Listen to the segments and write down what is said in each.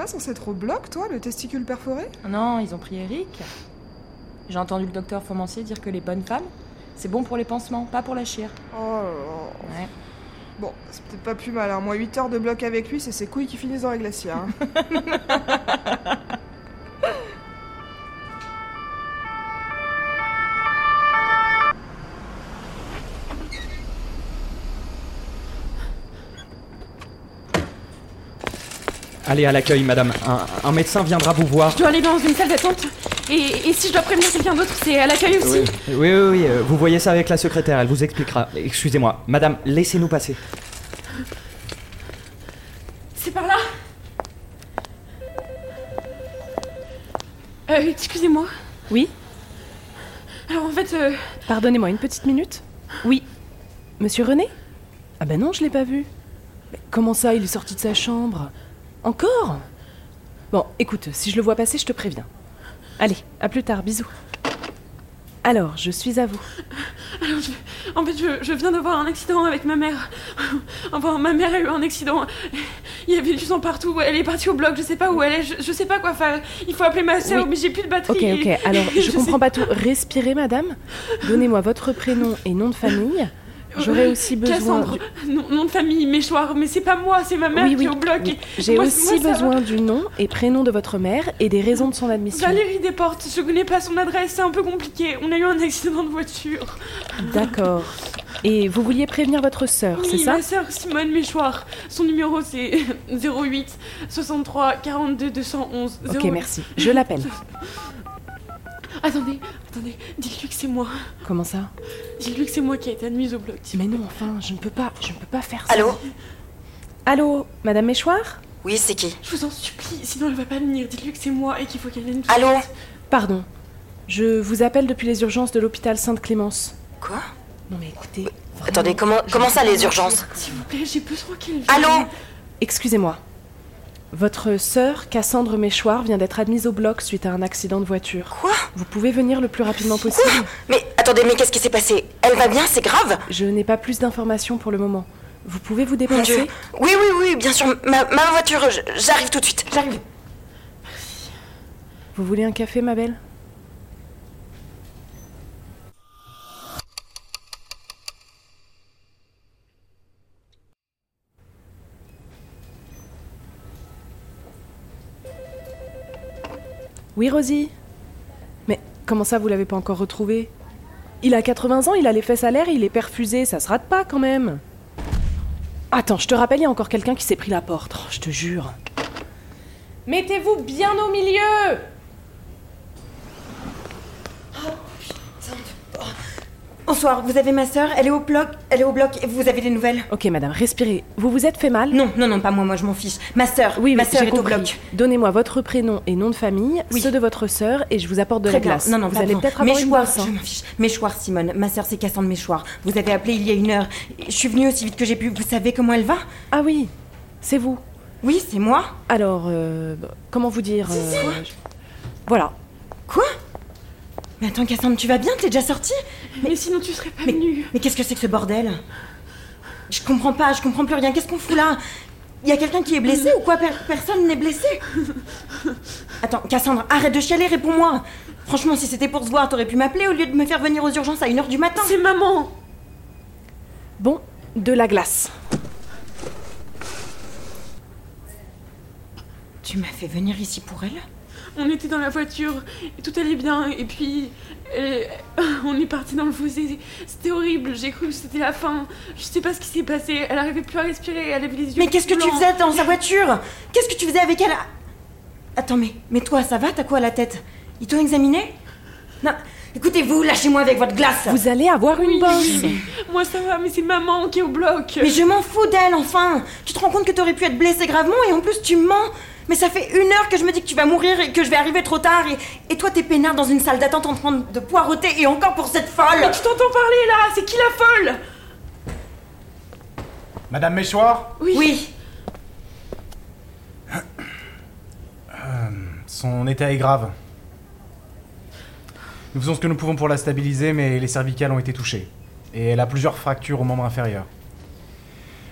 pas censé être au bloc, toi, le testicule perforé? Non, ils ont pris Eric. J'ai entendu le docteur Fomancier dire que les bonnes femmes, c'est bon pour les pansements, pas pour la chire. Oh là là. Ouais. Bon, c'est peut-être pas plus mal, hein. Moi, 8 heures de bloc avec lui, c'est ses couilles qui finissent dans les glaciers. hein. Allez à l'accueil, madame. Un, un médecin viendra vous voir. Je dois aller dans une salle d'attente. Et, et si je dois prévenir quelqu'un d'autre, c'est à l'accueil aussi. Oui, oui, oui, oui, euh, vous voyez ça avec la secrétaire, elle vous expliquera. Excusez-moi. Madame, laissez-nous passer. C'est par là. Euh, excusez-moi. Oui Alors en fait, euh, Pardonnez-moi une petite minute Oui. Monsieur René? Ah ben non, je l'ai pas vu. Mais comment ça, il est sorti de sa chambre? Encore Bon, écoute, si je le vois passer, je te préviens. Allez, à plus tard, bisous. Alors, je suis à vous. alors je, en fait, je, je viens d'avoir un accident avec ma mère. Enfin, ma mère a eu un accident. Il y avait du sang partout. Elle est partie au bloc. Je sais pas où elle est. Je, je sais pas quoi faire. Il faut appeler ma soeur, Oui. mais j'ai plus de batterie. Ok, ok, alors je comprends sais- pas tout. Respirez, madame. Donnez-moi votre prénom et nom de famille. J'aurais aussi besoin. Cassandre, nom, nom de famille, Méchoir, mais c'est pas moi, c'est ma mère Oui, qui oui, est au bloc. oui. et J'ai aussi moi, ça va. besoin du nom et prénom de votre mère et des raisons de son admission. Valérie Desportes, je connais pas son adresse, c'est un peu compliqué. On a eu un accident de voiture. D'accord. Et vous vouliez prévenir votre sœur, c'est ça ma sœur Simone Méchoir. Son numéro c'est 08 63 42 211. Ok, 08. merci. Je l'appelle. Attendez, attendez, dites-lui que c'est moi. Comment ça? Dites-lui que c'est moi qui ai été admise au bloc. Mais non, enfin, je ne peux pas, je ne peux pas faire ça. Allô? Allô, Madame Méchoir? Oui, c'est qui? Je vous en supplie, sinon elle va pas venir. Dites-lui que c'est moi et qu'il faut qu'elle vienne. tout de Allô? suite. Pardon. Je vous appelle depuis les urgences de l'hôpital Sainte-Clémence. Quoi? Non mais écoutez. vraiment, Attendez, comment, comment ça les urgences? S'il vous plaît, j'ai besoin qu'elle vienne. Allô? Excusez-moi. Votre sœur, Cassandre Méchoir, vient d'être admise au bloc suite à un accident de voiture. Quoi? Vous pouvez venir le plus rapidement possible Mais attendez, mais qu'est-ce qui s'est passé? Elle va bien, c'est grave? Je n'ai pas plus d'informations pour le moment. Vous pouvez vous Mon Dieu. déplacer? Oui, oui, oui, bien sûr. Ma, ma voiture, j'arrive tout de suite. J'arrive. Vous voulez un café, ma belle? Oui, Rosie. Mais comment ça, vous l'avez pas encore retrouvé Il a 80 ans, il a les fesses à l'air, il est perfusé, ça se rate pas quand même. Attends, je te rappelle, il y a encore quelqu'un qui s'est pris la porte, Oh, je te jure. Mettez-vous bien au milieu Bonsoir, vous avez ma sœur, elle est au bloc, elle est au bloc et vous avez des nouvelles Ok, madame, respirez. Vous vous êtes fait mal? Non, non, non, pas moi, moi je m'en fiche. Ma sœur, Oui, ma sœur est au bloc. Donnez-moi votre prénom et nom de famille, Oui. ceux de votre sœur, et je vous apporte de Très la bien. glace. Non, non, vous allez peut-être avoir une Méchoir, glace, hein. je m'en fiche. Méchoir, Simone. Ma sœur, c'est Cassandre Méchoir. Vous avez appelé il y a une heure. Je suis venue aussi vite que j'ai pu. Vous savez comment elle va? Ah oui, c'est vous. Oui, c'est moi. Alors, euh, comment vous dire euh, je- Voilà. Quoi? Mais attends, Cassandre, tu vas bien? T'es déjà sortie? Mais sinon tu serais pas Mais, venue. mais qu'est-ce que c'est que ce bordel? Je comprends pas, je comprends plus rien. Qu'est-ce qu'on fout là? Il y a quelqu'un qui est blessé ou quoi? Per- Personne n'est blessé? Attends, Cassandre, arrête de chialer, réponds-moi Franchement, si c'était pour se voir, t'aurais pu m'appeler au lieu de me faire venir aux urgences à 1h du matin. C'est maman. Bon, de la glace. Tu m'as fait venir ici pour elle? On était dans la voiture et tout allait bien et puis elle- on est parti dans le fossé. C'était horrible. J'ai cru que c'était la fin. Je sais pas ce qui s'est passé. Elle arrivait plus à respirer. Elle avait les yeux. Mais qu'est-ce que tu faisais dans sa voiture? Qu'est-ce que tu faisais avec elle? Attends, mais, mais toi, ça va? T'as quoi à la tête? Ils t'ont examiné? Non, écoutez-vous, lâchez-moi avec votre glace Vous allez avoir une Oui. bosse. Moi ça va, mais c'est maman qui est au bloc. Mais je m'en fous d'elle, enfin Tu te rends compte que t'aurais pu être blessée gravement et en plus tu mens Mais ça fait une heure que je me dis que tu vas mourir et que je vais arriver trop tard et, et toi t'es peinard dans une salle d'attente en train de poireauter et encore pour cette folle Mais tu t'entends parler là C'est qui la folle? Madame Méchoir? Oui. Oui, Son état est grave. Nous faisons ce que nous pouvons pour la stabiliser, mais les cervicales ont été touchées. Et elle a plusieurs fractures au membre inférieur.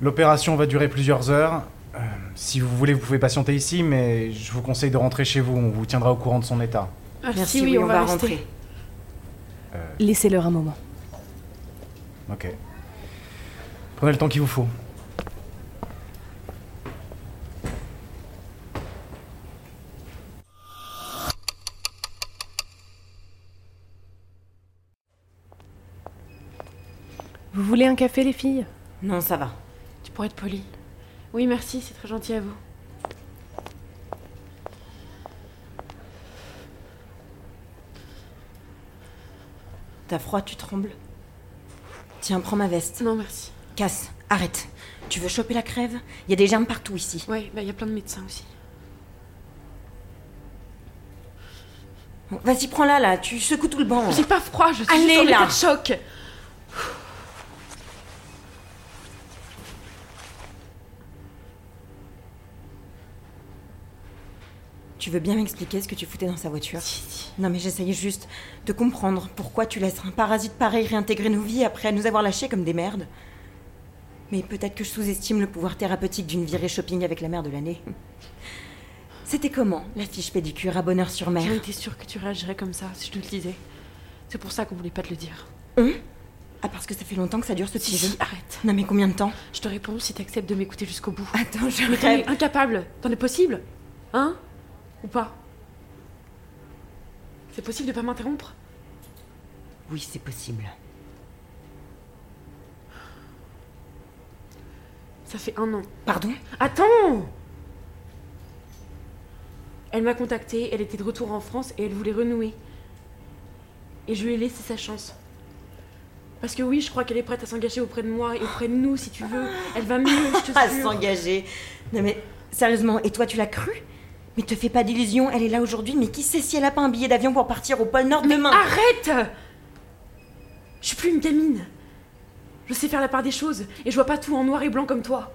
L'opération va durer plusieurs heures. Euh, si vous voulez, vous pouvez patienter ici, mais je vous conseille de rentrer chez vous. On vous tiendra au courant de son état. Merci, oui, on, va, rester. rentrer. Laissez-leur un moment. Ok. Prenez le temps qu'il vous faut. Vous voulez un café, les filles? Non, ça va. Tu pourrais être poli. Oui, merci, c'est très gentil à vous. T'as froid, tu trembles Tiens, prends ma veste. Non, merci. Casse, arrête. Tu veux choper la crève? Il y a des germes partout ici. Ouais, bah il y a plein de médecins aussi. Bon, Vas-y, prends-la là, tu secoues tout le banc. J'ai pas froid, je suis Allez, juste en là. état de choc. Tu veux bien m'expliquer ce que tu foutais dans sa voiture Si, si. Non mais j'essayais juste de comprendre pourquoi tu laisses un parasite pareil réintégrer nos vies après nous avoir lâchés comme des merdes. Mais peut-être que je sous-estime le pouvoir thérapeutique d'une virée shopping avec la mère de l'année. C'était comment, la fiche pédicure à bonheur sur mer J'en étais sûre que tu réagirais comme ça si je te le disais. C'est pour ça qu'on voulait pas te le dire. Ah parce que ça fait longtemps que ça dure ce Si, petit jeu si, arrête. Non mais combien de temps? Je te réponds si t'acceptes de m'écouter jusqu'au bout. Attends, je Mais rêve. es incapable. T'en es possible? Hein? Ou pas C'est possible de pas m'interrompre? Oui, c'est possible. Ça fait un an. Pardon? Attends Elle m'a contactée, elle était de retour en France et elle voulait renouer. Et je lui ai laissé sa chance. Parce que oui, je crois qu'elle est prête à s'engager auprès de moi et auprès de nous, si tu veux. Elle va mieux, je te À jure. s'engager. Non mais sérieusement, et toi tu l'as cru? Mais te fais pas d'illusions, elle est là aujourd'hui, mais qui sait si elle a pas un billet d'avion pour partir au pôle Nord demain? Arrête Je suis plus une gamine. Je sais faire la part des choses et je vois pas tout en noir et blanc comme toi.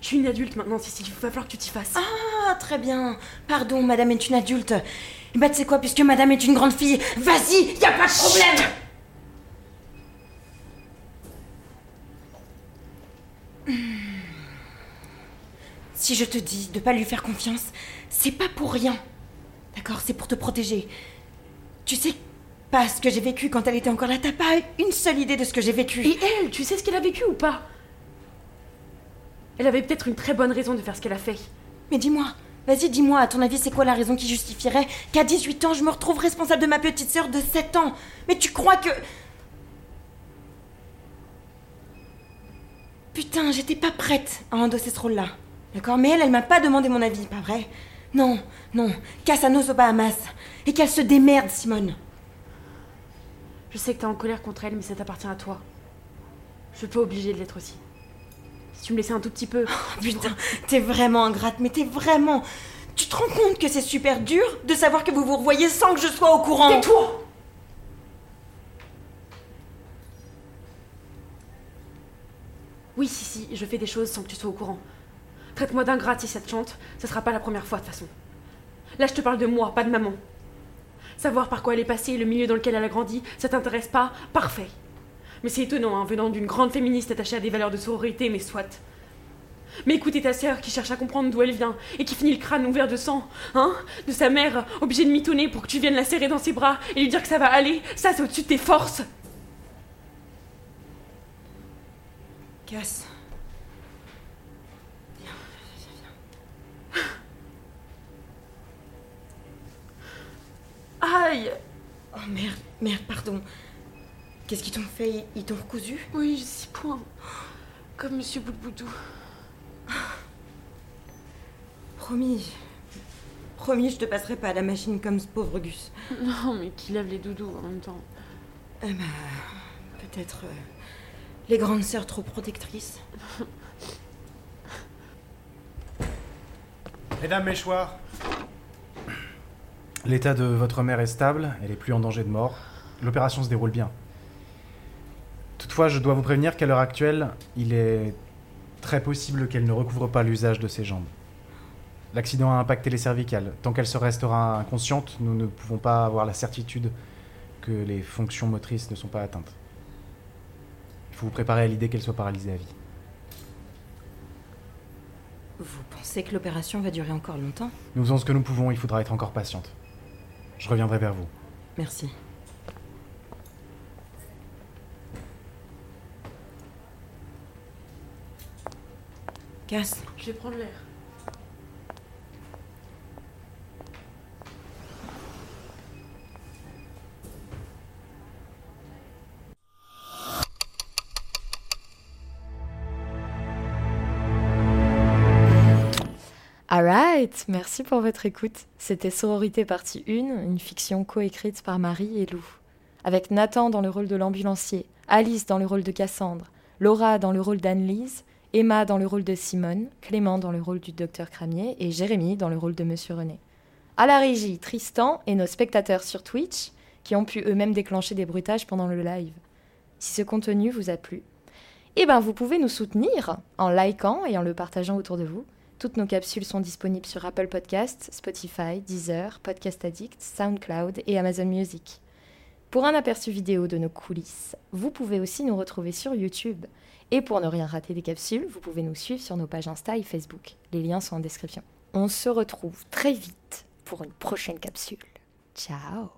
Je suis une adulte maintenant, Cécile, il va falloir que tu t'y fasses. Ah, très bien. Pardon, madame est une adulte. Et bah tu sais quoi, puisque madame est une grande fille, vas-y, y a pas de problème Si je te dis de pas lui faire confiance, c'est pas pour rien. D'accord, c'est pour te protéger. Tu sais pas ce que j'ai vécu quand elle était encore là, t'as pas une seule idée de ce que j'ai vécu. Et elle, tu sais ce qu'elle a vécu ou pas? Elle avait peut-être une très bonne raison de faire ce qu'elle a fait. Mais dis-moi, vas-y, dis-moi, à ton avis, c'est quoi la raison qui justifierait qu'à 18 ans, je me retrouve responsable de ma petite sœur de 7 ans? Mais tu crois que. Putain, j'étais pas prête à endosser ce rôle-là. D'accord Mais elle, elle m'a pas demandé mon avis, pas vrai? Non, non, Casanos aux Bahamas. Et qu'elle se démerde, Simone. Je sais que t'es en colère contre elle, mais ça t'appartient à toi. Je suis pas obligée de l'être aussi. Si tu me laissais un tout petit peu. Putain, t'es vraiment ingrate, mais t'es vraiment. Tu te rends compte que c'est super dur de savoir que vous vous revoyez sans que je sois au courant? Tais-toi Oui, si, si, je fais des choses sans que tu sois au courant. Traite-moi d'ingrate si ça te chante, ça sera pas la première fois de toute façon. Là, je te parle de moi, pas de maman. Savoir par quoi elle est passée et le milieu dans lequel elle a grandi, ça t'intéresse pas Parfait. Mais c'est étonnant, hein, venant d'une grande féministe attachée à des valeurs de sororité, mais soit. Mais écoutez ta sœur qui cherche à comprendre d'où elle vient et qui finit le crâne ouvert de sang, hein De sa mère, obligée de mitonner pour que tu viennes la serrer dans ses bras et lui dire que ça va aller, ça c'est au-dessus de tes forces Casse. Oh merde, merde, pardon. Qu'est-ce qu'ils t'ont fait? Ils- t'ont recousu? Oui, six points. Comme Monsieur Boudboudou. Promis. Promis, je te passerai pas à la machine comme ce pauvre Gus. Non, mais qui lave les doudous en même temps. Eh ben, peut-être euh, les grandes sœurs trop protectrices. Mesdames, Méchoirs, l'état de votre mère est stable, elle est plus en danger de mort. L'opération se déroule bien. Toutefois, je dois vous prévenir qu'à l'heure actuelle, il est très possible qu'elle ne recouvre pas l'usage de ses jambes. L'accident a impacté les cervicales. Tant qu'elle se restera inconsciente, nous ne pouvons pas avoir la certitude que les fonctions motrices ne sont pas atteintes. Il faut vous préparer à l'idée qu'elle soit paralysée à vie. Vous pensez que l'opération va durer encore longtemps? Nous faisons ce que nous pouvons, il faudra être encore patiente. Je reviendrai vers vous. Merci. Casse. Je vais prendre l'air. Alright, merci pour votre écoute. C'était Sororité partie 1, une fiction coécrite par Marie et Lou. Avec Nathan dans le rôle de l'ambulancier, Alice dans le rôle de Cassandre, Laura dans le rôle d'Anne-Lise, Emma dans le rôle de Simone, Clément dans le rôle du docteur Cramier et Jérémy dans le rôle de Monsieur René. À la régie, Tristan et nos spectateurs sur Twitch qui ont pu eux-mêmes déclencher des bruitages pendant le live. Si ce contenu vous a plu, eh ben vous pouvez nous soutenir en likant et en le partageant autour de vous. Toutes nos capsules sont disponibles sur Apple Podcasts, Spotify, Deezer, Podcast Addict, SoundCloud et Amazon Music. Pour un aperçu vidéo de nos coulisses, vous pouvez aussi nous retrouver sur YouTube. Et pour ne rien rater des capsules, vous pouvez nous suivre sur nos pages Insta et Facebook. Les liens sont en description. On se retrouve très vite pour une prochaine capsule. Ciao